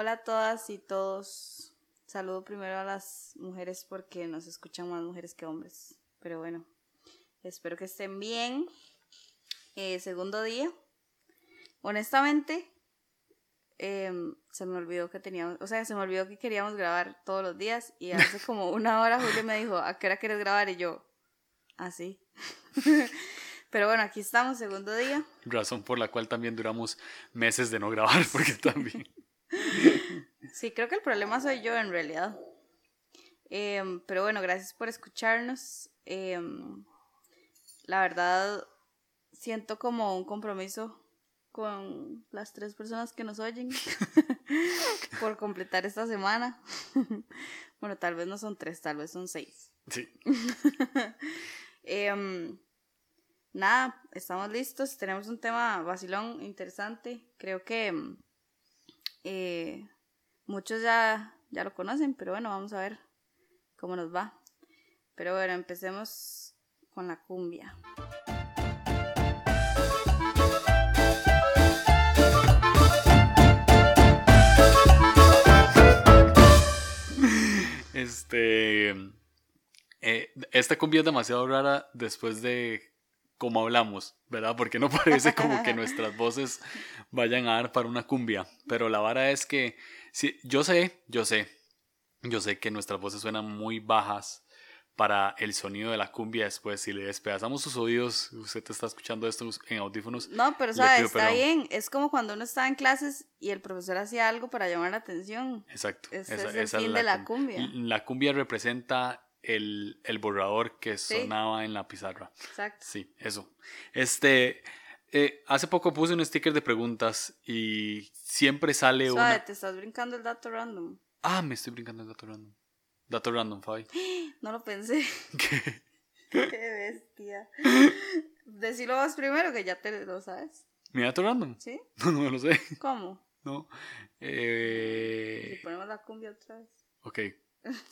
Hola a todas y todos. Saludo primero a las mujeres porque nos escuchan más mujeres que hombres. Pero bueno, espero que estén bien. Eh, segundo día. Honestamente, em, se me olvidó que teníamos, o sea, se me olvidó que queríamos grabar todos los días y hace como una hora Julio me dijo, ¿a qué hora quieres grabar? Y yo, así. Pero bueno, aquí estamos, segundo día. Razón por la cual también duramos meses de no grabar, porque también... Sí, creo que el problema soy yo en realidad. Em, pero bueno, gracias por escucharnos. Em, la verdad, siento como un compromiso con las tres personas que nos oyen por completar esta semana. bueno, tal vez no son tres, tal vez son seis. Sí. Em, nada, estamos listos. Tenemos un tema vacilón interesante. Creo que eh, muchos ya, ya lo conocen, pero bueno, vamos a ver cómo nos va. Pero bueno, empecemos con la cumbia. Este. Eh, esta cumbia es demasiado rara después de cómo hablamos, ¿verdad? Porque no parece como que nuestras voces vayan a dar para una cumbia. Pero la vara es que Sí, yo sé, yo sé, yo sé que nuestras voces suenan muy bajas para el sonido de la cumbia después. Si le despedazamos sus oídos, usted está escuchando esto en audífonos. No, pero sabes, está bien. Es como cuando uno está en clases y el profesor hacía algo para llamar la atención. Exacto. Ese es el fin de la cumbia. La cumbia representa el, borrador que sonaba en la pizarra. Exacto. Sí, eso. Este, eh, hace poco puse un sticker de preguntas y siempre sale Suave, una. te estás brincando el dato random. Ah, me estoy brincando el dato random. Dato random, Fabi. No lo pensé. ¿Qué? Qué bestia. Decilo vos primero que ya te lo sabes. ¿Mi dato random? Sí. No, no me lo sé. ¿Cómo? No. Eh... Y ponemos la cumbia otra vez. Ok.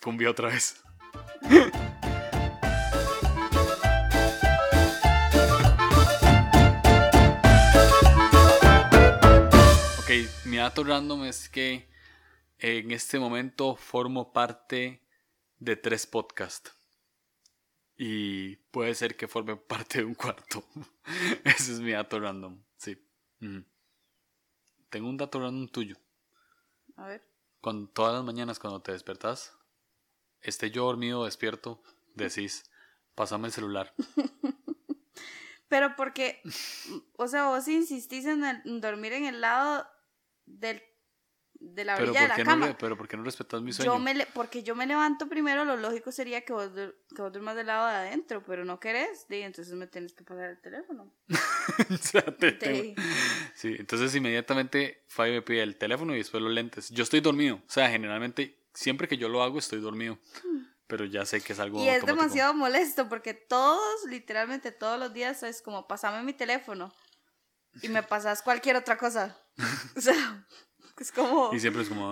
Cumbia otra vez. mi dato random es que en este momento formo parte de tres podcasts. Y puede ser que forme parte de un cuarto. Ese es mi dato random, sí. Tengo un dato random tuyo. A ver. Cuando, todas las mañanas cuando te despertas, esté yo dormido o despierto, decís, pásame el celular. Pero porque, o sea, vos insistís en dormir en el lado del, de la orilla de la cama. No, pero ¿por qué no respetas mi sueño? Yo me porque yo me levanto primero, lo lógico sería que vos, que vos duermas del lado de adentro, pero no querés, y entonces me tienes que pasar el teléfono. Sí, entonces inmediatamente Fabi me pide el teléfono y después los lentes. Yo estoy dormido, o sea, generalmente siempre que yo lo hago estoy dormido. Hmm. Pero ya sé que es algo. Y es demasiado molesto porque todos, literalmente todos los días es como, pasame mi teléfono y me pasas cualquier otra cosa. O sea, es como... Y siempre es como...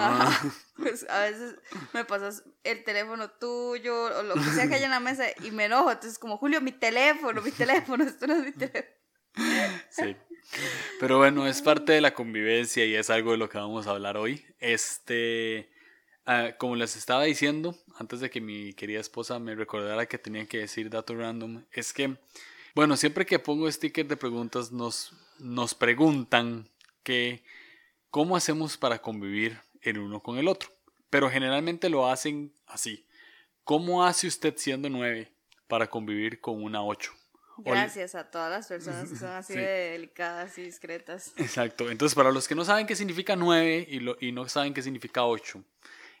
Ah. Pues a veces me pasas el teléfono tuyo o lo que sea que haya en la mesa y me enojo. Entonces como, Julio, mi teléfono, mi teléfono, esto no es mi teléfono. Sí. Pero bueno, es parte de la convivencia y es algo de lo que vamos a hablar hoy. Este... Ah, como les estaba diciendo, antes de que mi querida esposa me recordara que tenía que decir dato random, es que, bueno, siempre que pongo sticker de preguntas nos, nos preguntan que cómo hacemos para convivir el uno con el otro. Pero generalmente lo hacen así. ¿Cómo hace usted siendo nueve para convivir con una ocho? Gracias a todas las personas que son así de delicadas y discretas. Exacto. Entonces, para los que no saben qué significa nueve y, lo, y no saben qué significa ocho,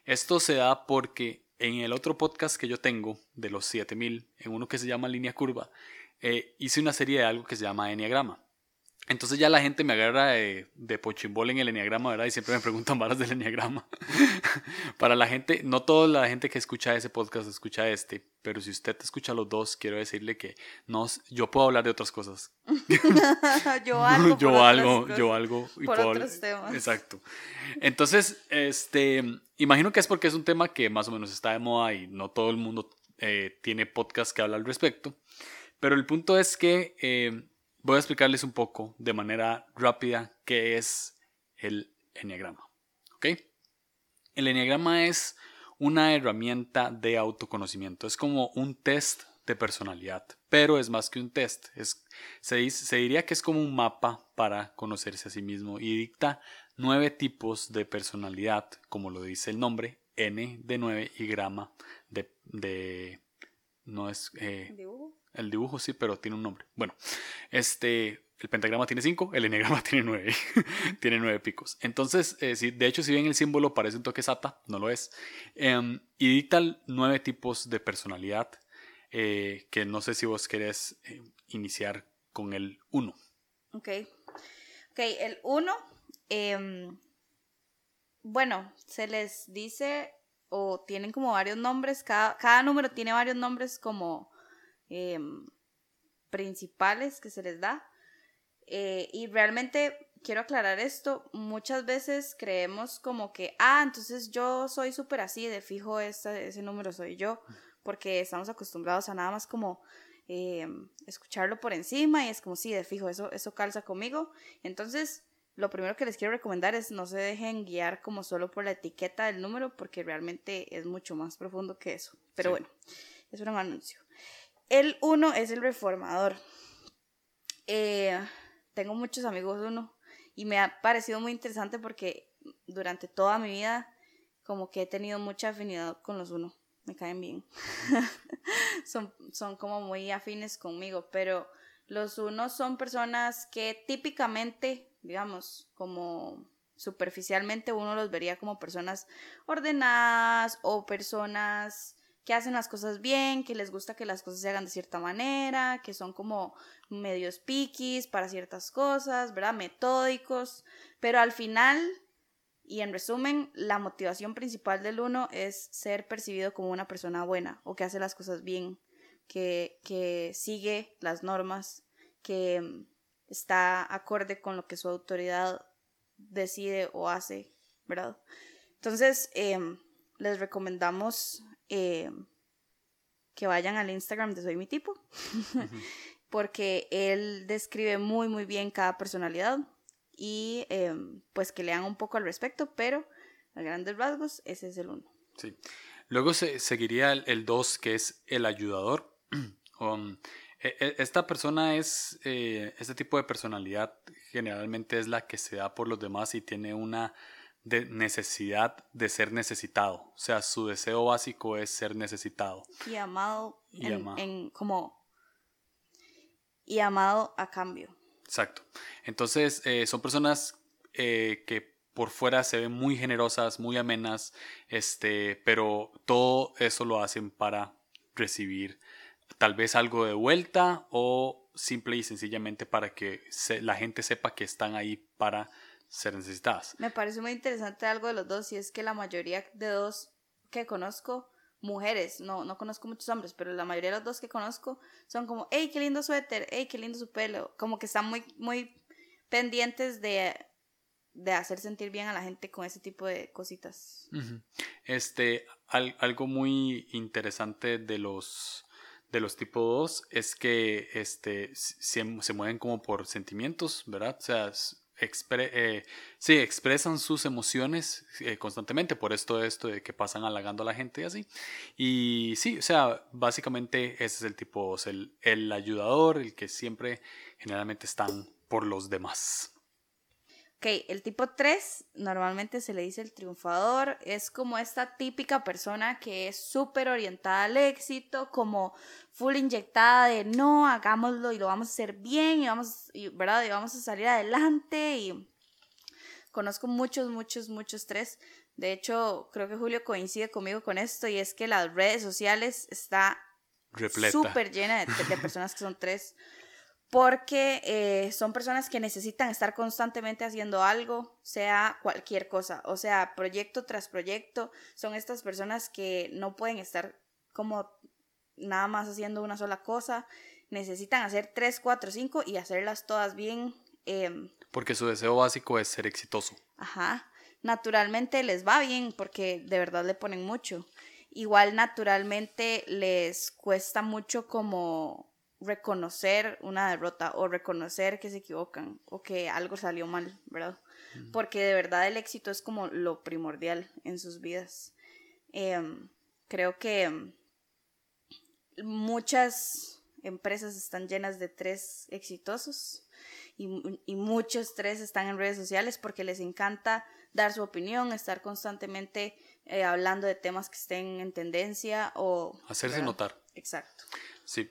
esto se da porque en el otro podcast que yo tengo, de los 7000, en uno que se llama Línea Curva, eh, hice una serie de algo que se llama Enneagrama. Entonces ya la gente me agarra de, de pochimbol en el enneagrama, ¿verdad? Y siempre me preguntan varas del enneagrama. Para la gente, no toda la gente que escucha ese podcast escucha este, pero si usted escucha los dos, quiero decirle que no, yo puedo hablar de otras cosas. yo algo. yo algo, yo algo. Y por otros temas. Exacto. Entonces, este, imagino que es porque es un tema que más o menos está de moda y no todo el mundo eh, tiene podcast que habla al respecto. Pero el punto es que... Eh, voy a explicarles un poco de manera rápida qué es el enneagrama. ¿ok? El enneagrama es una herramienta de autoconocimiento, es como un test de personalidad, pero es más que un test, es, se, diría que es como un mapa para conocerse a sí mismo y dicta nueve tipos de personalidad, como lo dice el nombre, N de 9 y grama de... de no es... Eh, ¿Dibujo? El dibujo sí, pero tiene un nombre. Bueno, este, el pentagrama tiene 5, el enegrama tiene 9. tiene 9 picos. Entonces, eh, de hecho, si bien el símbolo parece un toque sata, no lo es. Em, y dicta nueve tipos de personalidad eh, que no sé si vos querés iniciar con el 1. Ok. Ok, el 1 Em, bueno, se les dice o tienen como varios nombres, cada, cada número tiene varios nombres como em, principales que se les da. Eh, y realmente quiero aclarar esto, muchas veces creemos como que, ah, entonces yo soy súper así, de fijo ese número soy yo, porque estamos acostumbrados a nada más como em, escucharlo por encima y es como, sí, de fijo, eso, eso calza conmigo. Entonces, lo primero que les quiero recomendar es no se dejen guiar como solo por la etiqueta del número porque realmente es mucho más profundo que eso. Pero bueno, es un anuncio. El uno es el reformador. Eh, tengo muchos amigos uno y me ha parecido muy interesante porque durante toda mi vida como que he tenido mucha afinidad con los uno. Me caen bien. son, son como muy afines conmigo, pero los unos son personas que típicamente digamos, como superficialmente uno los vería como personas ordenadas o personas que hacen las cosas bien, que les gusta que las cosas se hagan de cierta manera, que son como medios piquis para ciertas cosas, ¿verdad? Metódicos, pero al final, y en resumen, la motivación principal del uno es ser percibido como una persona buena o que hace las cosas bien, que, que sigue las normas, que está acorde con lo que su autoridad decide o hace, ¿verdad? Entonces, em, les recomendamos em, que vayan al Instagram de Soy mi tipo, porque él describe muy, muy bien cada personalidad y em, pues que lean un poco al respecto, pero a grandes rasgos, ese es el uno. Sí. Luego se, seguiría el dos, que es el ayudador. Um, e, e, esta persona es, eh, este tipo de personalidad generalmente es la que se da por los demás y tiene una necesidad de ser necesitado. O sea, su deseo básico es ser necesitado. Y amado, en, como y amado a cambio. Exacto. Entonces, eh, son personas eh, que por fuera se ven muy generosas, muy amenas, este, pero todo eso lo hacen para recibir tal vez algo de vuelta o simple y sencillamente para que la gente sepa que están ahí para ser necesitadas. Me parece muy interesante algo de los dos y es que la mayoría de dos que conozco, mujeres, no, no conozco muchos hombres, pero la mayoría de los dos que conozco son como, hey, qué lindo suéter, hey, qué lindo su pelo, como que están muy, muy pendientes de, de hacer sentir bien a la gente con ese tipo de cositas. Este, algo muy interesante de los de los tipo 2 es que este, se, mueven como por sentimientos, ¿verdad? O sea, eh, sí, expresan sus emociones eh, constantemente, por esto esto de que pasan halagando a la gente y así. Y sí, o sea, básicamente ese es el tipo 2, el, el ayudador, el que siempre generalmente están por los demás. Ok, el tipo 3 normalmente se le dice el triunfador, es como esta típica persona que es súper orientada al éxito, como full inyectada de no, hagámoslo y lo vamos a hacer bien y vamos, ¿verdad? Y vamos a salir adelante y conozco muchos, muchos, muchos tres. De hecho, creo que Julio coincide conmigo con esto y es que las redes sociales está súper llena de, de personas que son tres porque eh, son personas que necesitan estar constantemente haciendo algo, sea cualquier cosa, o sea, proyecto tras proyecto, son estas personas que no pueden estar como nada más haciendo una sola cosa, necesitan hacer tres, cuatro, cinco y hacerlas todas bien. Em, porque su deseo básico es ser exitoso. Ajá, naturalmente les va bien porque de verdad le ponen mucho. Igual naturalmente les cuesta mucho como reconocer una derrota o reconocer que se equivocan o que algo salió mal, ¿verdad? Porque de verdad el éxito es como lo primordial en sus vidas. Em, creo que muchas empresas están llenas de tres exitosos y, y, muchos tres están en redes sociales porque les encanta dar su opinión, estar constantemente eh, hablando de temas que estén en tendencia o... Hacerse notar. Exacto. Sí.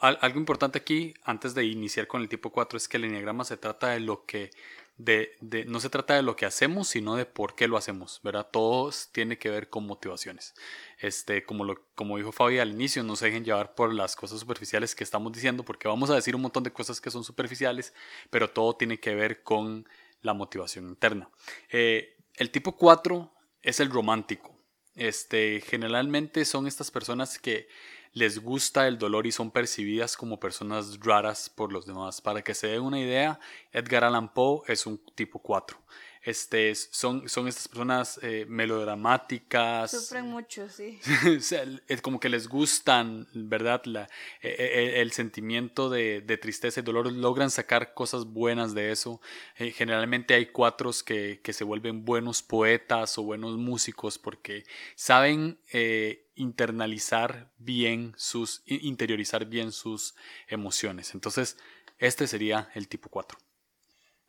Algo importante aquí, antes de iniciar con el tipo 4, es que el enneagrama se trata de lo que de, no se trata de lo que hacemos, sino de por qué lo hacemos, ¿verdad? Todo tiene que ver con motivaciones. Este, como, lo, como dijo Fabi al inicio, no se dejen llevar por las cosas superficiales que estamos diciendo, porque vamos a decir un montón de cosas que son superficiales, pero todo tiene que ver con la motivación interna. Eh, el tipo 4 es el romántico. Este, generalmente son estas personas que les gusta el dolor y son percibidas como personas raras por los demás. Para que se den una idea, Edgar Allan Poe es un tipo 4. Este, son, son estas personas eh, melodramáticas. Sufren mucho, sí. es como que les gustan, ¿verdad? La, e, e, el, sentimiento de, tristeza y dolor, logran sacar cosas buenas de eso. Eh, generalmente hay cuatros que, que, se vuelven buenos poetas o buenos músicos porque saben eh, internalizar bien sus, interiorizar bien sus emociones. Entonces, este sería el tipo 4.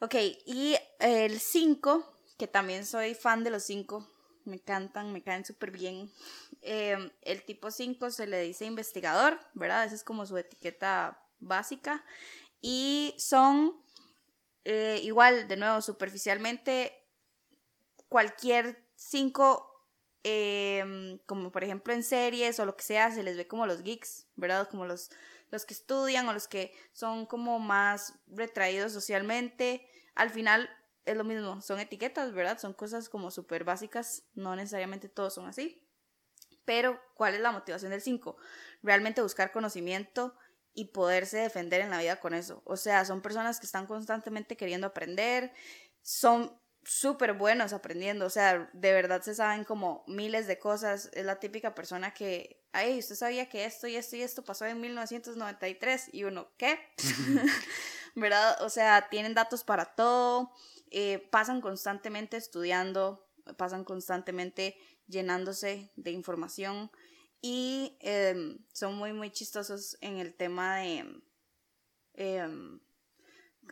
Ok, y el 5, que también soy fan de los 5, me encantan, me caen súper bien. Em, el tipo 5 se le dice investigador, ¿verdad? Esa es como su etiqueta básica. Y son, eh, igual, de nuevo, superficialmente, cualquier 5 em, como por ejemplo en series o lo que sea, se les ve como los geeks, ¿verdad? Como los, los que estudian o los que son como más retraídos socialmente al final es lo mismo, son etiquetas, ¿verdad? Son cosas como súper básicas, no necesariamente todos son así. Pero, ¿cuál es la motivación del 5? Realmente buscar conocimiento y poderse defender en la vida con eso. O sea, son personas que están constantemente queriendo aprender, son súper buenos aprendiendo, o sea, de verdad se saben como miles de cosas. Es la típica persona que, ay, usted sabía que esto y esto y esto pasó en 1993 y uno, ¿qué? ¿verdad? O sea, tienen datos para todo, eh, pasan constantemente estudiando, pasan constantemente llenándose de información y em, son muy, muy chistosos en el tema de... Em,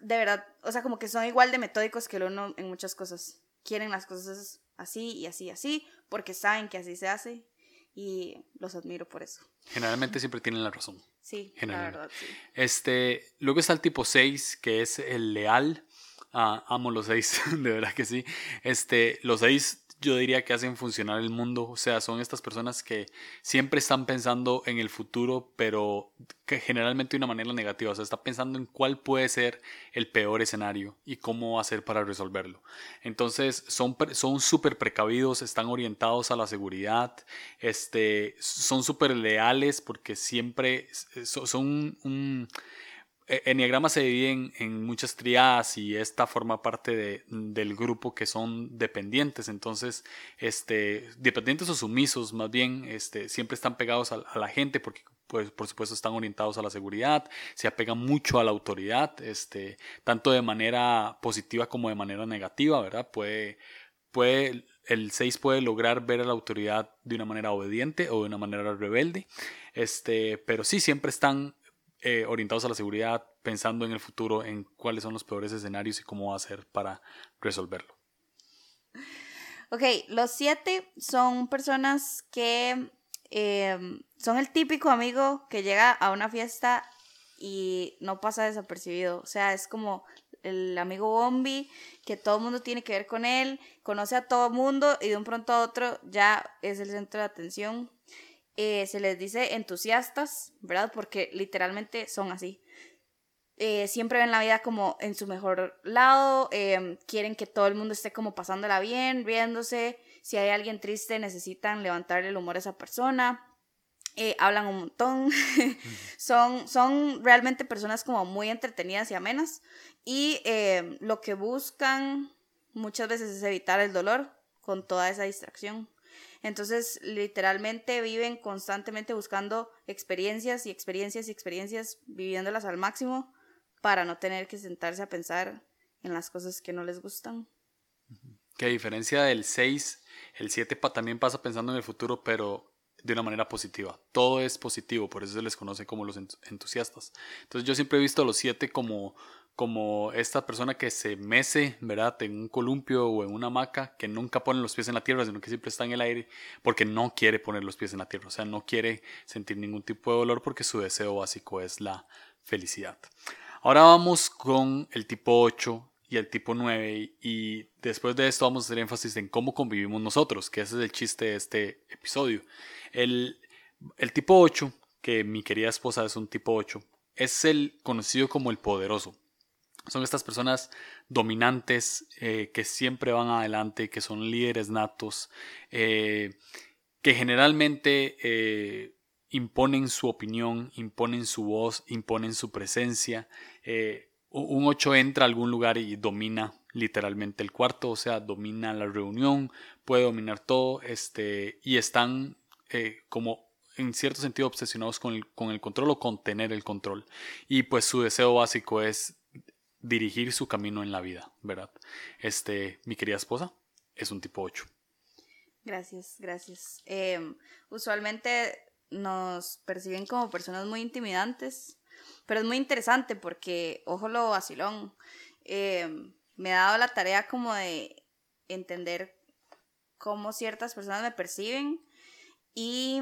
de verdad, o sea, como que son igual de metódicos que el uno en muchas cosas. Quieren las cosas así y así y así, porque saben que así se hace y los admiro por eso. Generalmente siempre tienen la razón. Sí, la verdad, sí. Este, luego está el tipo 6, que es el leal. Ah, amo los 6, de verdad que sí. Este, los 6 yo diría que hacen funcionar el mundo. O sea, son estas personas que siempre están pensando en el futuro, pero que generalmente de una manera negativa. O sea, está pensando en cuál puede ser el peor escenario y cómo hacer para resolverlo. Entonces, son son súper precavidos, están orientados a la seguridad, este, son súper leales porque siempre son un Enneagrama se divide en, muchas triadas y esta forma parte de, del grupo que son dependientes. Entonces, este, dependientes o sumisos, más bien, este, siempre están pegados a, la gente porque, pues, por supuesto, están orientados a la seguridad, se apegan mucho a la autoridad, este, tanto de manera positiva como de manera negativa, ¿verdad? Puede, puede, el 6 puede lograr ver a la autoridad de una manera obediente o de una manera rebelde, este, pero sí siempre están eh, orientados a la seguridad, pensando en el futuro, en cuáles son los peores escenarios y cómo hacer para resolverlo. Ok, los siete son personas que em, son el típico amigo que llega a una fiesta y no pasa desapercibido. O sea, es como el amigo Bombi, que todo el mundo tiene que ver con él, conoce a todo el mundo y de un pronto a otro ya es el centro de atención. Eh, se les dice entusiastas, ¿verdad? Porque literalmente son así. Eh, siempre ven la vida como en su mejor lado, em, quieren que todo el mundo esté como pasándola bien, riéndose. Si hay alguien triste, necesitan levantarle el humor a esa persona. Eh, hablan un montón. son, son realmente personas como muy entretenidas y amenas. Y lo que buscan muchas veces es evitar el dolor con toda esa distracción. Entonces, literalmente viven constantemente buscando experiencias y experiencias y experiencias, viviéndolas al máximo para no tener que sentarse a pensar en las cosas que no les gustan. Que a diferencia del 6, el 7 también pasa pensando en el futuro, pero de una manera positiva. Todo es positivo, por eso se les conoce como los entusiastas. Entonces yo siempre he visto a los 7 como como esta persona que se mece, ¿verdad? En un columpio o en una hamaca, que nunca pone los pies en la tierra, sino que siempre está en el aire, porque no quiere poner los pies en la tierra, o sea, no quiere sentir ningún tipo de dolor porque su deseo básico es la felicidad. Ahora vamos con el tipo 8 y el tipo 9 y después de esto vamos a hacer énfasis en cómo convivimos nosotros, que ese es el chiste de este episodio. El, el tipo 8, que mi querida esposa es un tipo 8, es el conocido como el poderoso son estas personas dominantes eh, que siempre van adelante, que son líderes natos, eh, que generalmente eh, imponen su opinión, imponen su voz, imponen su presencia. Un 8 entra a algún lugar y domina literalmente el cuarto, o sea, domina la reunión, puede dominar todo, este, y están como en cierto sentido obsesionados con el, con el control o con tener el control. Y pues su deseo básico es dirigir su camino en la vida, ¿verdad? Este, mi querida esposa es un tipo 8. Gracias, gracias. Em, usualmente nos perciben como personas muy intimidantes, pero es muy interesante porque, ojo lo vacilón, em, me ha dado la tarea como de entender cómo ciertas personas me perciben y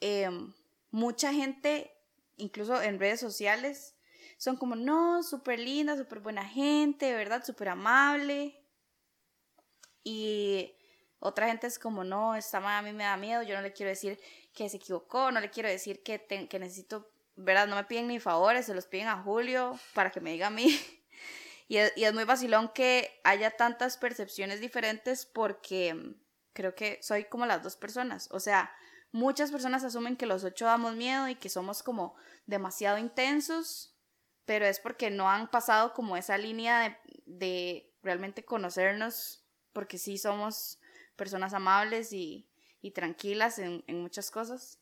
em, mucha gente, incluso en redes sociales, son como, no, súper linda, súper buena gente, ¿verdad? Súper amable. Y otra gente es como, no, esta madre a mí me da miedo, yo no le quiero decir que se equivocó, no le quiero decir que, que necesito, ¿verdad? No me piden ni favores, se los piden a Julio para que me diga a mí. y, es, y es muy vacilón que haya tantas percepciones diferentes porque creo que soy como las dos personas. O sea, muchas personas asumen que los ocho damos miedo y que somos como demasiado intensos pero es porque no han pasado como esa línea de, realmente conocernos, porque sí somos personas amables y, tranquilas en, muchas cosas.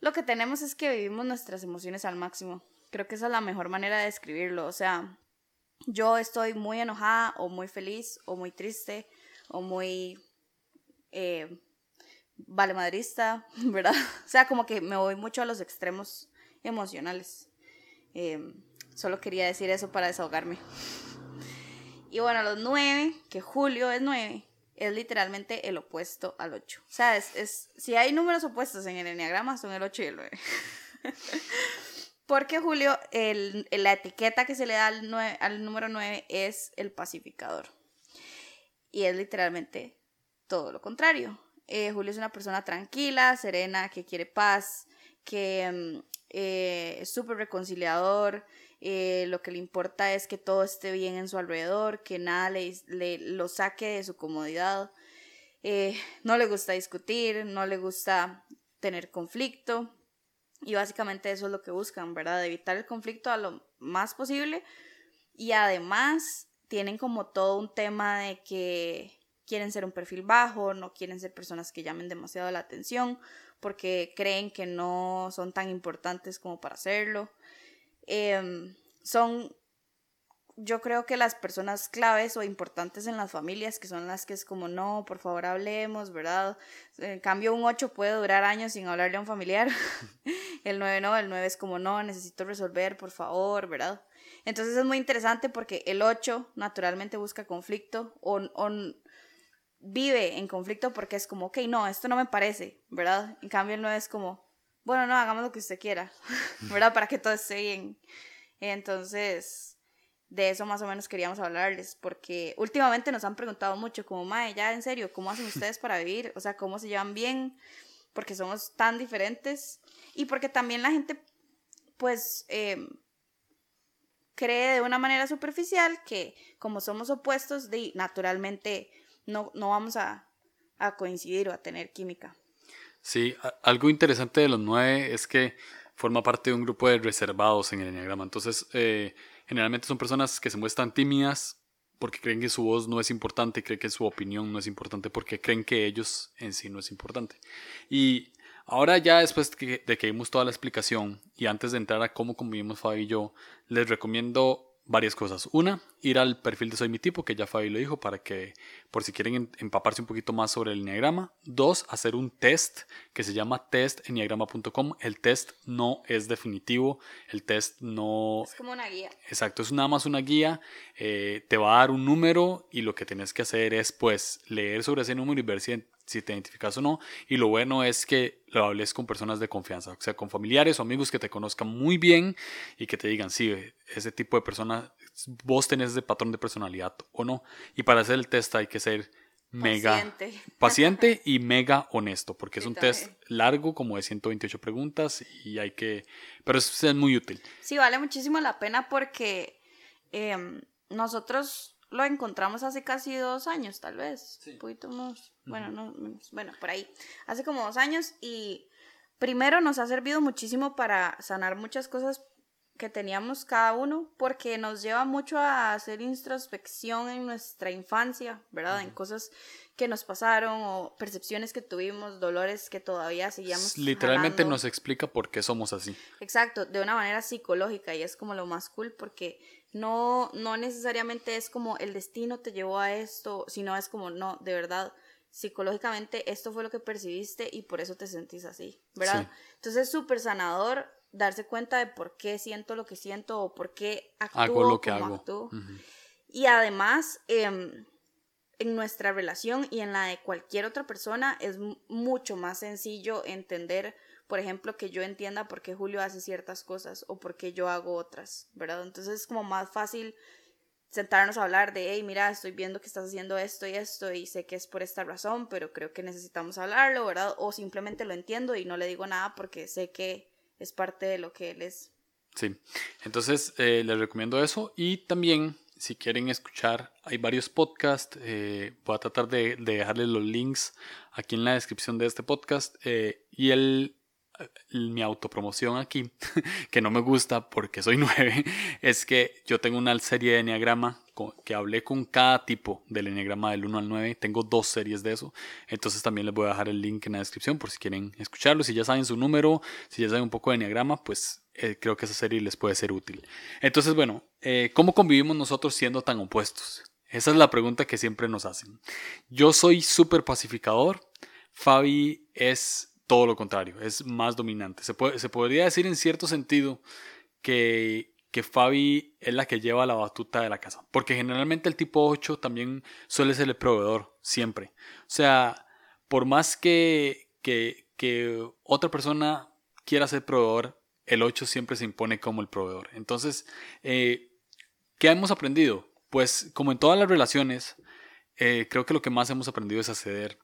Lo que tenemos es que vivimos nuestras emociones al máximo. Creo que esa es la mejor manera de describirlo. O sea, yo estoy muy enojada o muy feliz o muy triste o muy eh, vale ¿verdad? O sea, como que me voy mucho a los extremos emocionales. Em, Solo quería decir eso para desahogarme. Y bueno, los nueve, que Julio es nueve, es literalmente el opuesto al 8. O sea, es, si hay números opuestos en el enneagrama, son el 8 y el 9. Porque Julio, el, la etiqueta que se le da al, al número 9 es el pacificador. Y es literalmente todo lo contrario. Eh, Julio es una persona tranquila, serena, que quiere paz, que mm, eh, es súper reconciliador, eh, lo que le importa es que todo esté bien en su alrededor, que nada le, lo saque de su comodidad. Eh, no le gusta discutir, no le gusta tener conflicto. Y básicamente eso es lo que buscan, ¿verdad? Evitar el conflicto a lo más posible. Y además tienen como todo un tema de que quieren ser un perfil bajo, no quieren ser personas que llamen demasiado la atención porque creen que no son tan importantes como para hacerlo. Em, son, yo creo que las personas claves o importantes en las familias, que son las que es como, no, por favor hablemos, ¿verdad? En cambio, un 8 puede durar años sin hablarle a un familiar. el 9 no, el 9 es como, no, necesito resolver, por favor, ¿verdad? Entonces es muy interesante porque el 8 naturalmente busca conflicto o, o vive en conflicto porque es como, ok, no, esto no me parece, ¿verdad? En cambio el 9 es como, bueno, no, hagamos lo que usted quiera, ¿verdad? Para que todo esté bien. Entonces, de eso más o menos queríamos hablarles, porque últimamente nos han preguntado mucho, como, Mae, ya en serio, ¿cómo hacen ustedes para vivir? O sea, ¿cómo se llevan bien? Porque somos tan diferentes y porque también la gente, pues, em, cree de una manera superficial que como somos opuestos, naturalmente no, no vamos a, a coincidir o a tener química. Sí, algo interesante de los nueve es que forma parte de un grupo de reservados en el enneagrama. Entonces, eh, generalmente son personas que se muestran tímidas, porque creen que su voz no es importante, creen que su opinión no es importante, porque creen que ellos en sí no es importante. Y ahora ya después de que vimos toda la explicación y antes de entrar a cómo convivimos Fabi y yo, les recomiendo varias cosas. Una, ir al perfil de Soy mi tipo, que ya Fabi lo dijo, para que, por si quieren empaparse un poquito más sobre el enneagrama. Dos, hacer un test que se llama testenneagrama.com. El test no es definitivo, el test no... Es como una guía. Exacto, es nada más una guía. Eh, te va a dar un número y lo que tienes que hacer es, pues, leer sobre ese número y ver si si te identificas o no. Y lo bueno es que lo hables con personas de confianza, o sea, con familiares o amigos que te conozcan muy bien y que te digan, sí, ese tipo de persona, vos tenés ese patrón de personalidad o no. Y para hacer el test hay que ser mega paciente, paciente y mega honesto, porque es un test largo, como de 128 preguntas, y hay que, pero es, es muy útil. Sí, vale muchísimo la pena porque em, nosotros lo encontramos hace casi dos años, tal vez. Un poquito más. Bueno, no, bueno, por ahí. Hace como dos años y primero nos ha servido muchísimo para sanar muchas cosas que teníamos cada uno, porque nos lleva mucho a hacer introspección en nuestra infancia, ¿verdad? En cosas que nos pasaron o percepciones que tuvimos, dolores que todavía seguíamos. Literalmente nos explica por qué somos así. Exacto, de una manera psicológica y es como lo más cool porque no, no necesariamente es como el destino te llevó a esto, sino es como, no, de verdad, psicológicamente esto fue lo que percibiste y por eso te sentís así, ¿verdad? Entonces es súper sanador darse cuenta de por qué siento lo que siento o por qué actúo hago lo que hago. Actúo. Y además, em, en nuestra relación y en la de cualquier otra persona es mucho más sencillo entender por ejemplo, que yo entienda por qué Julio hace ciertas cosas o por qué yo hago otras, ¿verdad? Entonces es como más fácil sentarnos a hablar de, hey, mira, estoy viendo que estás haciendo esto y esto y sé que es por esta razón, pero creo que necesitamos hablarlo, ¿verdad? O simplemente lo entiendo y no le digo nada porque sé que es parte de lo que él es. Sí, entonces eh, les recomiendo eso y también si quieren escuchar, hay varios podcasts. Eh, voy a tratar de, dejarles los links aquí en la descripción de este podcast. Eh, y el mi autopromoción aquí, que no me gusta porque soy nueve, es que yo tengo una serie de enneagrama que hablé con cada tipo del enneagrama del 1 al 9. Tengo dos series de eso. Entonces también les voy a dejar el link en la descripción por si quieren escucharlo. Si ya saben su número, si ya saben un poco de enneagrama, pues eh, creo que esa serie les puede ser útil. Entonces, bueno, eh, ¿cómo convivimos nosotros siendo tan opuestos? Esa es la pregunta que siempre nos hacen. Yo soy súper pacificador. Fabi es todo lo contrario, es más dominante. Se, puede, se podría decir en cierto sentido que, que Fabi es la que lleva la batuta de la casa, porque generalmente el tipo 8 también suele ser el proveedor, siempre. O sea, por más que, que, que otra persona quiera ser proveedor, el 8 siempre se impone como el proveedor. Entonces, eh, ¿qué hemos aprendido? Pues como en todas las relaciones, eh, creo que lo que más hemos aprendido es a ceder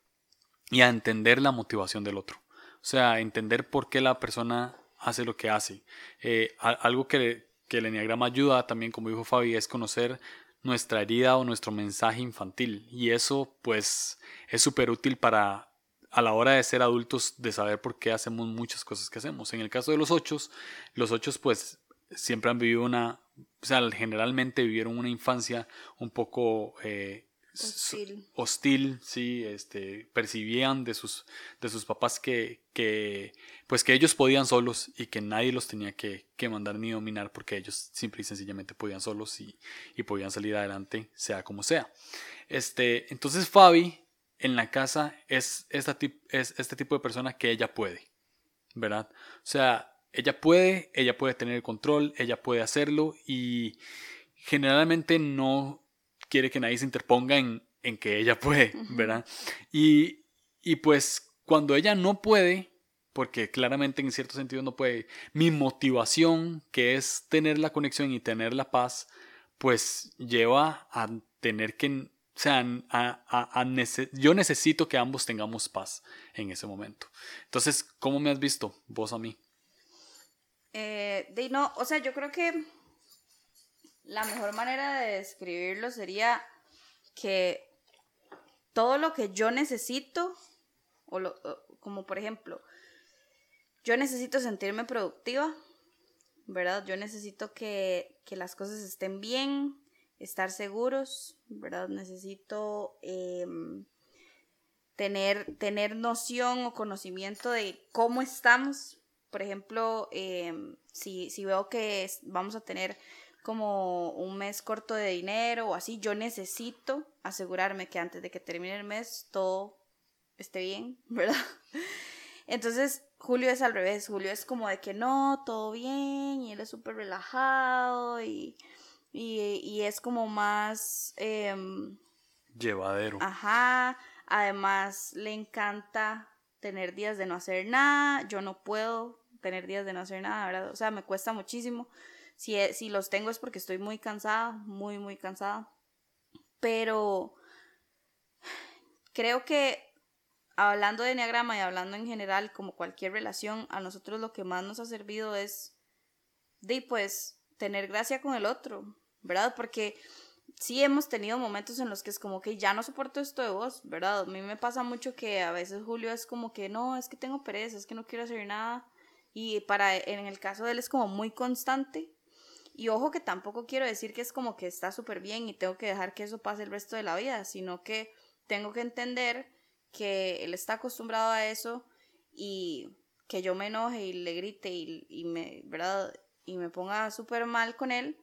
y a entender la motivación del otro. O sea, entender por qué la persona hace lo que hace. Eh, algo que, que el enneagrama ayuda también, como dijo Fabi, es conocer nuestra herida o nuestro mensaje infantil. Y eso, pues, es súper útil para a la hora de ser adultos, de saber por qué hacemos muchas cosas que hacemos. En el caso de los ochos, los ochos, pues, siempre han vivido una, o sea, generalmente vivieron una infancia un poco eh, hostil. hostil, sí, este, percibían de sus, de sus papás que, que, pues que ellos podían solos y que nadie los tenía que, que mandar ni dominar porque ellos simple y sencillamente podían solos y, y podían salir adelante, sea como sea. Este, entonces Fabi en la casa es, esta es este tipo de persona que ella puede, ¿verdad? O sea, ella puede, ella puede tener el control, ella puede hacerlo y generalmente no quiere que nadie se interponga en, en que ella puede, ¿verdad? Y, y pues cuando ella no puede, porque claramente en cierto sentido no puede, mi motivación, que es tener la conexión y tener la paz, pues lleva a tener que, o sea, a, a, yo necesito que ambos tengamos paz en ese momento. Entonces, ¿cómo me has visto vos a mí? Eh, de, no, o sea, yo creo que la mejor manera de describirlo sería que todo lo que yo necesito, o, como por ejemplo, yo necesito sentirme productiva, ¿verdad? Yo necesito que, que las cosas estén bien, estar seguros, ¿verdad? Necesito em, tener, tener noción o conocimiento de cómo estamos. Por ejemplo, em, si, si veo que vamos a tener como un mes corto de dinero o así, yo necesito asegurarme que antes de que termine el mes todo esté bien, ¿verdad? Entonces, Julio es al revés, Julio es como de que no, todo bien, y él es súper relajado y, y, es como más... Em, Llevadero. Ajá, además le encanta tener días de no hacer nada, yo no puedo tener días de no hacer nada, ¿verdad? O sea, me cuesta muchísimo. Si, si los tengo es porque estoy muy cansada, muy, muy cansada. Pero creo que hablando de enneagrama y hablando en general, como cualquier relación, a nosotros lo que más nos ha servido es de pues tener gracia con el otro, ¿verdad? Porque sí hemos tenido momentos en los que es como que ya no soporto esto de vos, ¿verdad? A mí me pasa mucho que a veces Julio es como que no, es que tengo pereza, es que no quiero hacer nada. Y para en el caso de él es como muy constante. Y ojo que tampoco quiero decir que es como que está súper bien y tengo que dejar que eso pase el resto de la vida, sino que tengo que entender que él está acostumbrado a eso y que yo me enoje y le grite y, me, ¿verdad? y me ponga súper mal con él,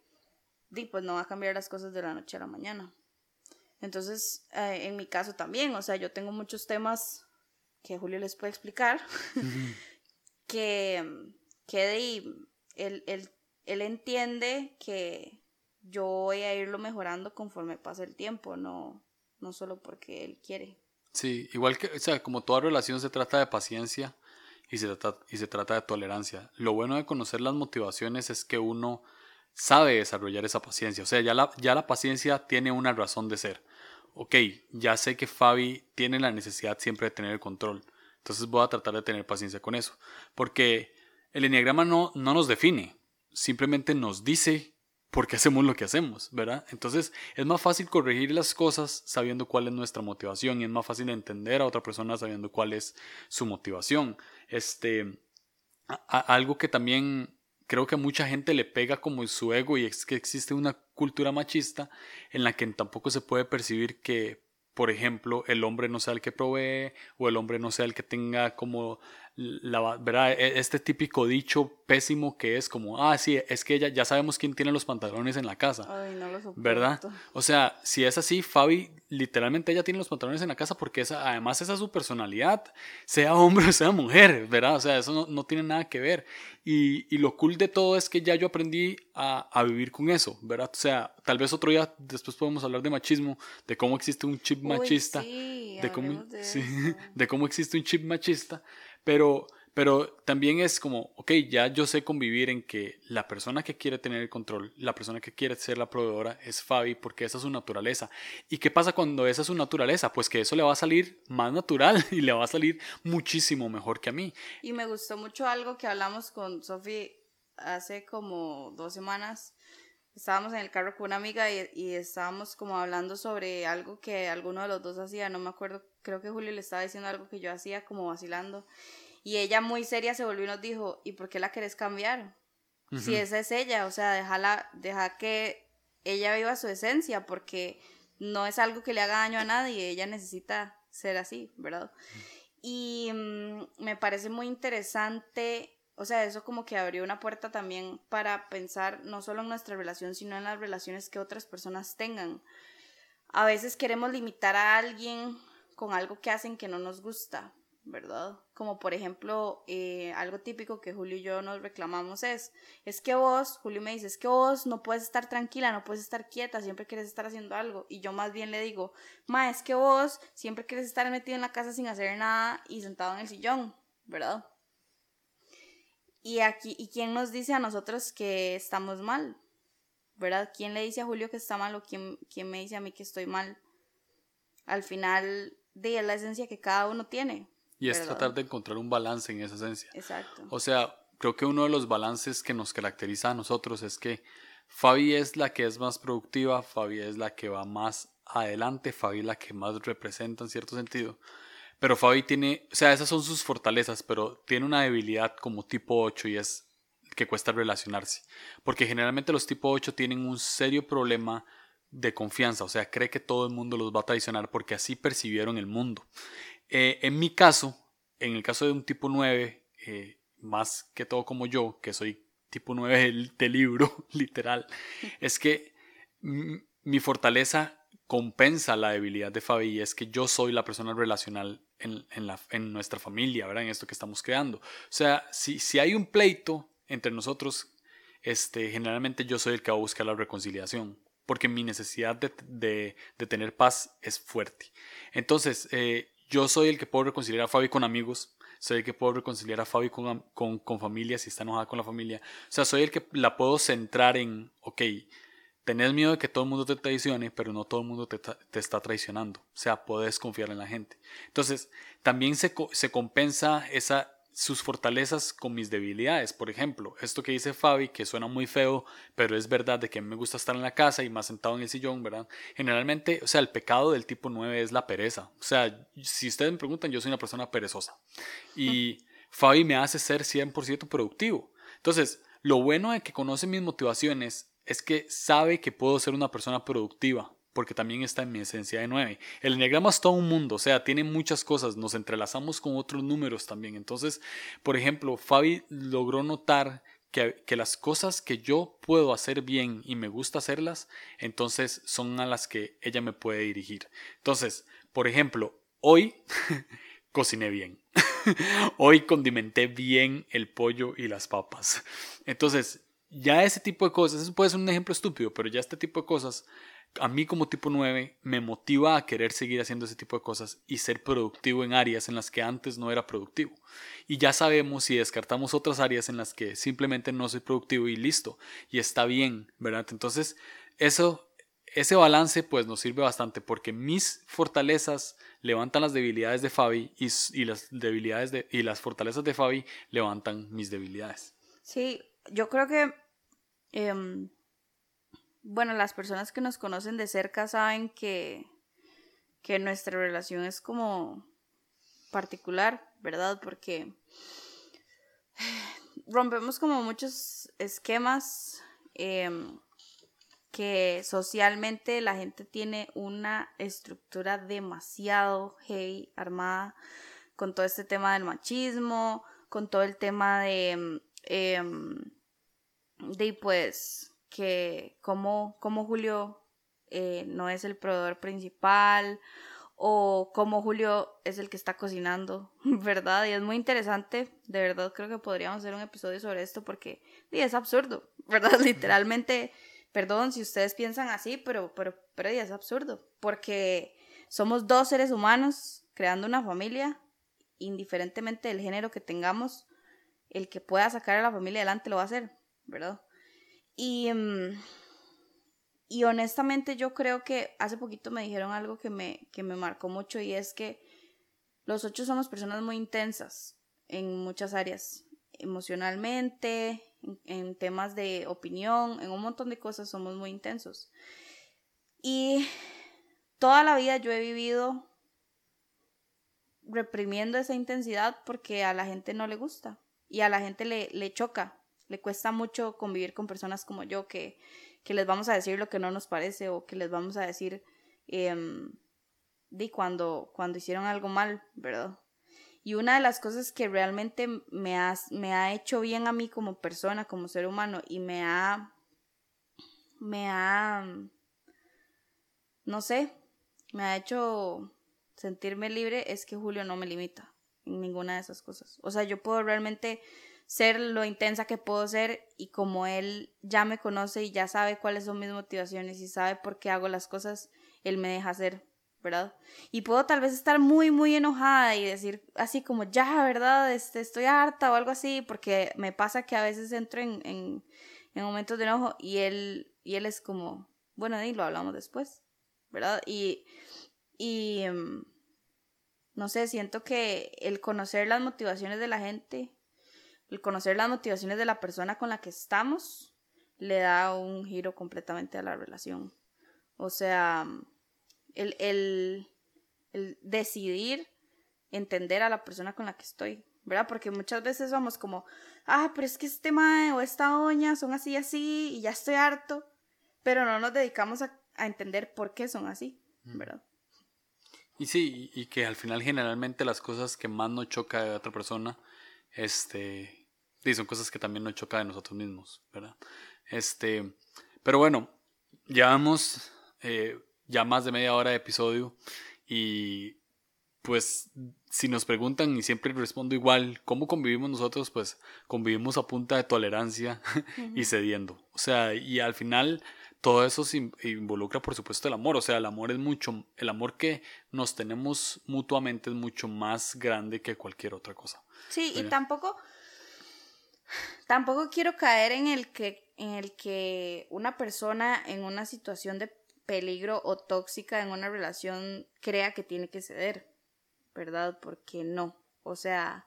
di, pues no va a cambiar las cosas de la noche a la mañana. Entonces, eh, en mi caso también, o sea, yo tengo muchos temas que Julio les puede explicar, que, que él, él, él entiende que yo voy a irlo mejorando conforme pasa el tiempo, no, no solo porque él quiere. Sí, igual que, o sea, como toda relación se trata de paciencia y se trata, y se trata de tolerancia. Lo bueno de conocer las motivaciones es que uno sabe desarrollar esa paciencia. O sea, ya la, ya la paciencia tiene una razón de ser. Ok, ya sé que Fabi tiene la necesidad siempre de tener el control. Entonces voy a tratar de tener paciencia con eso. Porque el enneagrama no, no nos define. Simplemente nos dice porque hacemos lo que hacemos, ¿verdad? Entonces es más fácil corregir las cosas sabiendo cuál es nuestra motivación y es más fácil entender a otra persona sabiendo cuál es su motivación. Este, algo que también creo que a mucha gente le pega como su ego y es que existe una cultura machista en la que tampoco se puede percibir que, por ejemplo, el hombre no sea el que provee o el hombre no sea el que tenga como la, ¿verdad? E, este típico dicho pésimo que es como, ah, sí, es que ella, ya sabemos quién tiene los pantalones en la casa. Ay, no lo ¿Verdad? O sea, si es así, Fabi, literalmente ella tiene los pantalones en la casa porque esa, además esa es su personalidad, sea hombre o sea mujer, ¿verdad? O sea, eso no, no tiene nada que ver. Y, y, lo cool de todo es que ya yo aprendí a, a, vivir con eso, ¿verdad? O sea, tal vez otro día después podemos hablar de machismo, de cómo existe un chip machista, de, cómo, sí, de cómo existe un chip machista pero, pero también es como, ok, ya yo sé convivir en que la persona que quiere tener el control, la persona que quiere ser la proveedora es Fabi porque esa es su naturaleza. ¿Y qué pasa cuando esa es su naturaleza? Pues que eso le va a salir más natural y le va a salir muchísimo mejor que a mí. Y me gustó mucho algo que hablamos con Sofi hace como dos semanas. Estábamos en el carro con una amiga y, y estábamos como hablando sobre algo que alguno de los dos hacía, no me acuerdo creo que Julio le estaba diciendo algo que yo hacía como vacilando. Y ella muy seria se volvió y nos dijo, ¿y por qué la querés cambiar? Si esa es ella, o sea, déjala, deja que ella viva su esencia, porque no es algo que le haga daño a nadie, ella necesita ser así, ¿verdad? Y mm, me parece muy interesante, o sea, eso como que abrió una puerta también para pensar no solo en nuestra relación, sino en las relaciones que otras personas tengan. A veces queremos limitar a alguien con algo que hacen que no nos gusta, ¿verdad? Como por ejemplo, eh, algo típico que Julio y yo nos reclamamos es, es que vos, Julio me dice, es que vos no puedes estar tranquila, no puedes estar quieta, siempre quieres estar haciendo algo. Y yo más bien le digo, ma, es que vos siempre quieres estar metido en la casa sin hacer nada y sentado en el sillón, ¿verdad? Y aquí, ¿y quién nos dice a nosotros que estamos mal? ¿Verdad? ¿Quién le dice a Julio que está mal o quién, quién me dice a mí que estoy mal? Al final de la esencia que cada uno tiene. Y es tratar de encontrar un balance en esa esencia. Exacto. O sea, creo que uno de los balances que nos caracteriza a nosotros es que Fabi es la que es más productiva, Fabi es la que va más adelante, Fabi es la que más representa en cierto sentido. Pero Fabi tiene, o sea, esas son sus fortalezas, pero tiene una debilidad como tipo 8 y es que cuesta relacionarse. Porque generalmente los tipo 8 tienen un serio problema de confianza, o sea, cree que todo el mundo los va a traicionar porque así percibieron el mundo. Eh, en mi caso, en el caso de un tipo 9, eh, más que todo como yo, que soy tipo 9 de, libro, literal, es que mi fortaleza compensa la debilidad de Fabi y es que yo soy la persona relacional en, nuestra familia, ¿verdad? En esto que estamos creando. O sea, si, si hay un pleito entre nosotros, este, generalmente yo soy el que va a buscar la reconciliación, porque mi necesidad de, tener paz es fuerte. Entonces, eh, yo soy el que puedo reconciliar a Fabi con amigos, soy el que puedo reconciliar a Fabi con, con, familia si está enojada con la familia. O sea, soy el que la puedo centrar en, ok, tenés miedo de que todo el mundo te traicione, pero no todo el mundo te, te está traicionando. O sea, puedes confiar en la gente. Entonces, también se, se compensa esa sus fortalezas con mis debilidades. Por ejemplo, esto que dice Fabi, que suena muy feo, pero es verdad de que me gusta estar en la casa y más sentado en el sillón, ¿verdad? Generalmente, o sea, el pecado del tipo 9 es la pereza. O sea, si ustedes me preguntan, yo soy una persona perezosa. Y Fabi me hace ser 100% productivo. Entonces, lo bueno de que conoce mis motivaciones es que sabe que puedo ser una persona productiva porque también está en mi esencia de 9. El enneagrama es todo un mundo, o sea, tiene muchas cosas, nos entrelazamos con otros números también. Entonces, por ejemplo, Fabi logró notar que, que, las cosas que yo puedo hacer bien y me gusta hacerlas, entonces son a las que ella me puede dirigir. Entonces, por ejemplo, hoy cociné bien. hoy condimenté bien el pollo y las papas. Entonces, ya ese tipo de cosas, eso puede ser un ejemplo estúpido, pero ya este tipo de cosas a mí como tipo 9 me motiva a querer seguir haciendo ese tipo de cosas y ser productivo en áreas en las que antes no era productivo. Y ya sabemos si descartamos otras áreas en las que simplemente no soy productivo y listo, y está bien, ¿verdad? Entonces, eso, ese balance pues nos sirve bastante porque mis fortalezas levantan las debilidades de Fabi y, las debilidades de, y las fortalezas de Fabi levantan mis debilidades. Sí, yo creo que... Em, bueno, las personas que nos conocen de cerca saben que, que nuestra relación es como particular, ¿verdad? Porque rompemos como muchos esquemas em, que socialmente la gente tiene una estructura demasiado heavy, armada, con todo este tema del machismo, con todo el tema de, em, de pues, que como, como Julio eh, no es el proveedor principal o como Julio es el que está cocinando, ¿verdad? Y es muy interesante, de verdad creo que podríamos hacer un episodio sobre esto porque es absurdo, ¿verdad? Literalmente, perdón si ustedes piensan así, pero, pero, pero es absurdo, porque somos dos seres humanos creando una familia, indiferentemente del género que tengamos, el que pueda sacar a la familia adelante lo va a hacer, ¿verdad? Y, mm, y honestamente yo creo que hace poquito me dijeron algo que me, que me marcó mucho y es que los ocho somos personas muy intensas en muchas áreas, emocionalmente, en, temas de opinión, en un montón de cosas somos muy intensos. Y toda la vida yo he vivido reprimiendo esa intensidad porque a la gente no le gusta y a la gente le, le choca le cuesta mucho convivir con personas como yo que, que les vamos a decir lo que no nos parece o que les vamos a decir eh, cuando, cuando hicieron algo mal, ¿verdad? Y una de las cosas que realmente me ha, me ha hecho bien a mí como persona, como ser humano, y me ha, me ha, no sé, me ha hecho sentirme libre es que Julio no me limita en ninguna de esas cosas. O sea, yo puedo realmente ser lo intensa que puedo ser y como él ya me conoce y ya sabe cuáles son mis motivaciones y sabe por qué hago las cosas, él me deja hacer, ¿verdad? Y puedo tal vez estar muy, muy enojada y decir así como, ya, ¿verdad? Este, estoy harta o algo así, porque me pasa que a veces entro en, en, en momentos de enojo y él, y él es como, bueno, y lo hablamos después, ¿verdad? Y, y, em, no sé, siento que el conocer las motivaciones de la gente el conocer las motivaciones de la persona con la que estamos le da un giro completamente a la relación. O sea, el, el, el decidir entender a la persona con la que estoy, ¿verdad? Porque muchas veces somos como, ah, pero es que este mae o esta doña son así y así y ya estoy harto, pero no nos dedicamos a, a entender por qué son así, ¿verdad? Y sí, y que al final generalmente las cosas que más nos choca de otra persona, este, son cosas que también nos choca de nosotros mismos, ¿verdad? Este, pero bueno, llevamos eh, ya más de media hora de episodio y pues si nos preguntan y siempre respondo igual, ¿cómo convivimos nosotros? Pues convivimos a punta de tolerancia y cediendo. O sea, y al final todo eso se involucra por supuesto el amor. O sea, el amor es mucho, el amor que nos tenemos mutuamente es mucho más grande que cualquier otra cosa. Sí, y tampoco, tampoco quiero caer en el que, en el que una persona en una situación de peligro o tóxica en una relación crea que tiene que ceder, ¿verdad? Porque no. O sea,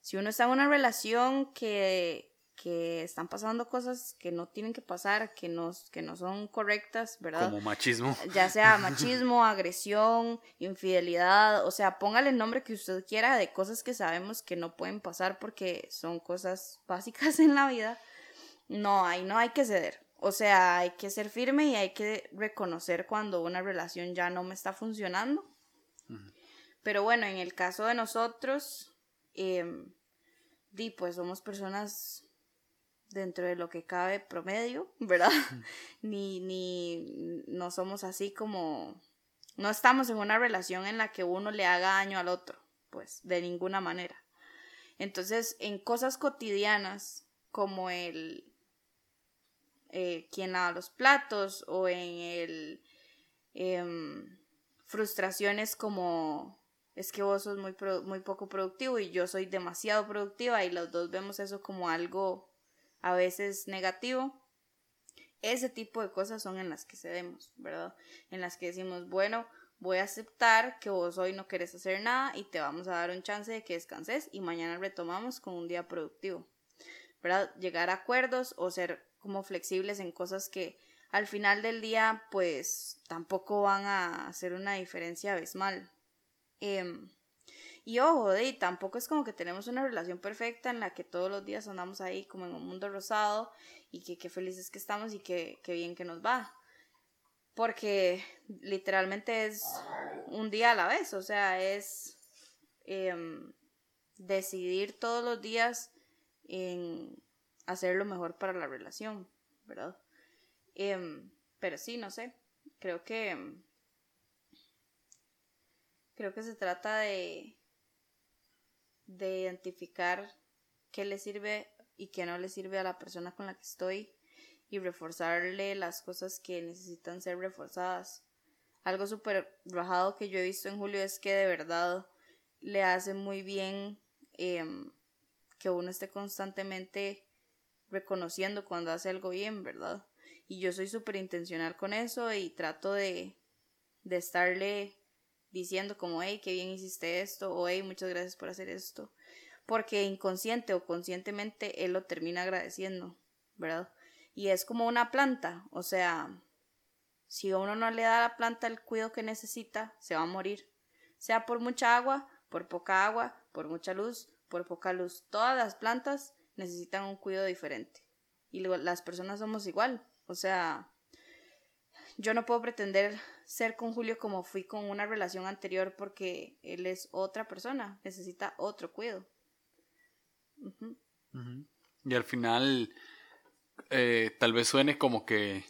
si uno está en una relación que, que están pasando cosas que no tienen que pasar, que no, que no son correctas, ¿verdad? Como machismo. Ya sea machismo, agresión, infidelidad, o sea, póngale el nombre que usted quiera de cosas que sabemos que no pueden pasar porque son cosas básicas en la vida. No, ahí no hay que ceder. O sea, hay que ser firme y hay que reconocer cuando una relación ya no me está funcionando. Pero bueno, en el caso de nosotros, eh, di, pues somos personas dentro de lo que cabe promedio, ¿verdad? ni, ni no somos así como, no estamos en una relación en la que uno le haga daño al otro, pues de ninguna manera. Entonces, en cosas cotidianas como el eh, quien lava los platos o en el em, frustraciones como es que vos sos muy, muy poco productivo y yo soy demasiado productiva y los dos vemos eso como algo a veces negativo. Ese tipo de cosas son en las que cedemos, ¿verdad? En las que decimos, bueno, voy a aceptar que vos hoy no querés hacer nada y te vamos a dar un chance de que descanses y mañana retomamos con un día productivo, ¿verdad? Llegar a acuerdos o ser como flexibles en cosas que al final del día pues tampoco van a hacer una diferencia abismal. Em, y ojo, de, tampoco es como que tenemos una relación perfecta en la que todos los días andamos ahí como en un mundo rosado y que qué felices que estamos y que, bien que nos va. Porque literalmente es un día a la vez, o sea, es em, decidir todos los días en hacer lo mejor para la relación, ¿verdad? Em, pero sí, no sé, creo que creo que se trata de de identificar qué le sirve y qué no le sirve a la persona con la que estoy y reforzarle las cosas que necesitan ser reforzadas. Algo súper rajado que yo he visto en Julio es que de verdad le hace muy bien em, que uno esté constantemente reconociendo cuando hace algo bien, ¿verdad? Y yo soy súper intencional con eso y trato de, de estarle diciendo como, hey, qué bien hiciste esto, o hey, muchas gracias por hacer esto, porque inconsciente o conscientemente él lo termina agradeciendo, ¿verdad? Y es como una planta, o sea, si uno no le da a la planta el cuidado que necesita, se va a morir, sea por mucha agua, por poca agua, por mucha luz, por poca luz. Todas las plantas necesitan un cuidado diferente. Y las personas somos igual. O sea, yo no puedo pretender ser con Julio como fui con una relación anterior porque él es otra persona, necesita otro cuidado. Y al final, eh, tal vez suene como que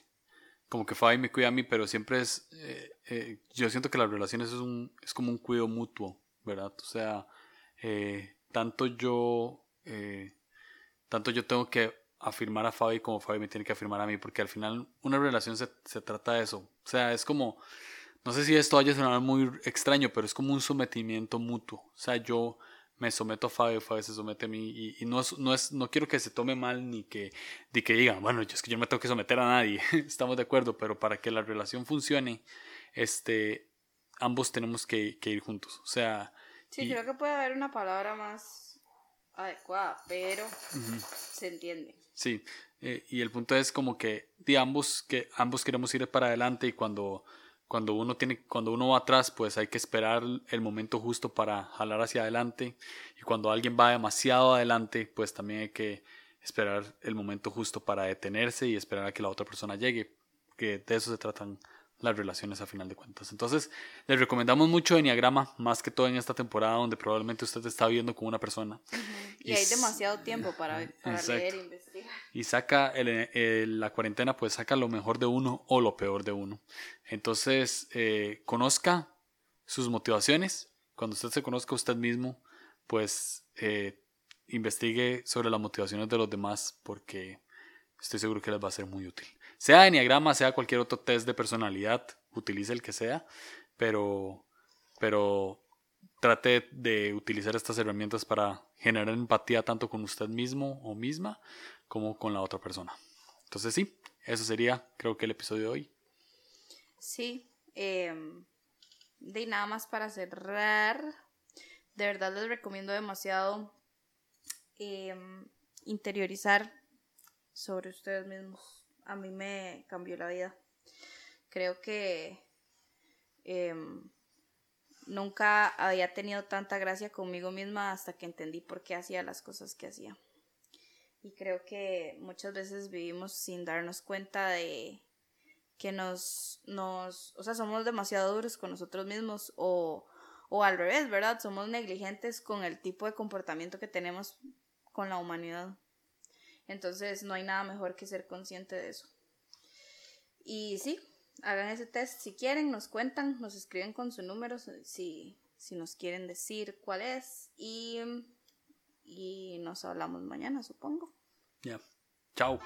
como que Fabi me cuida a mí, pero siempre es, eh, eh, yo siento que las relaciones es, un, es como un cuidado mutuo, ¿verdad? O sea, tanto yo tanto yo tengo que afirmar a Fabi como Fabi me tiene que afirmar a mí, porque al final una relación se, trata de eso. O sea, es como, no sé si esto haya sonado muy extraño, pero es como un sometimiento mutuo. O sea, yo me someto a Fabi, Fabi se somete a mí, y, no, es, no, es, no quiero que se tome mal ni que, ni que digan, bueno, yo es que yo no me tengo que someter a nadie, estamos de acuerdo, pero para que la relación funcione, este, ambos tenemos que, ir juntos. O sea... Sí, creo que puede haber una palabra más adecuada, pero se entiende. Sí, eh, y el punto es como que de ambos que ambos queremos ir para adelante y cuando cuando uno tiene cuando uno va atrás pues hay que esperar el momento justo para jalar hacia adelante. Y cuando alguien va demasiado adelante pues también hay que esperar el momento justo para detenerse y esperar a que la otra persona llegue que de eso se tratan las relaciones a final de cuentas. Entonces, les recomendamos mucho Enneagrama, más que todo en esta temporada donde probablemente usted está viviendo con una persona. Y, hay demasiado tiempo para, leer e investigar. Y saca la cuarentena, pues saca lo mejor de uno o lo peor de uno. Entonces, eh, conozca sus motivaciones. Cuando usted se conozca a usted mismo, pues eh, investigue sobre las motivaciones de los demás porque estoy seguro que les va a ser muy útil. Sea Enneagrama, sea cualquier otro test de personalidad, utilice el que sea, pero, pero trate de utilizar estas herramientas para generar empatía tanto con usted mismo o misma como con la otra persona. Entonces sí, eso sería creo que el episodio de hoy. Sí, em, de nada más para cerrar, de verdad les recomiendo demasiado em, interiorizar sobre ustedes mismos a mí me cambió la vida. Creo que em, nunca había tenido tanta gracia conmigo misma hasta que entendí por qué hacía las cosas que hacía. Y creo que muchas veces vivimos sin darnos cuenta de que nos, nos, o sea, somos demasiado duros con nosotros mismos o, o al revés, ¿verdad? Somos negligentes con el tipo de comportamiento que tenemos con la humanidad. Entonces no hay nada mejor que ser consciente de eso. Y sí, hagan ese test si quieren, nos cuentan, nos escriben con su número si, si nos quieren decir cuál es y, y nos hablamos mañana, supongo. Ya. Chao.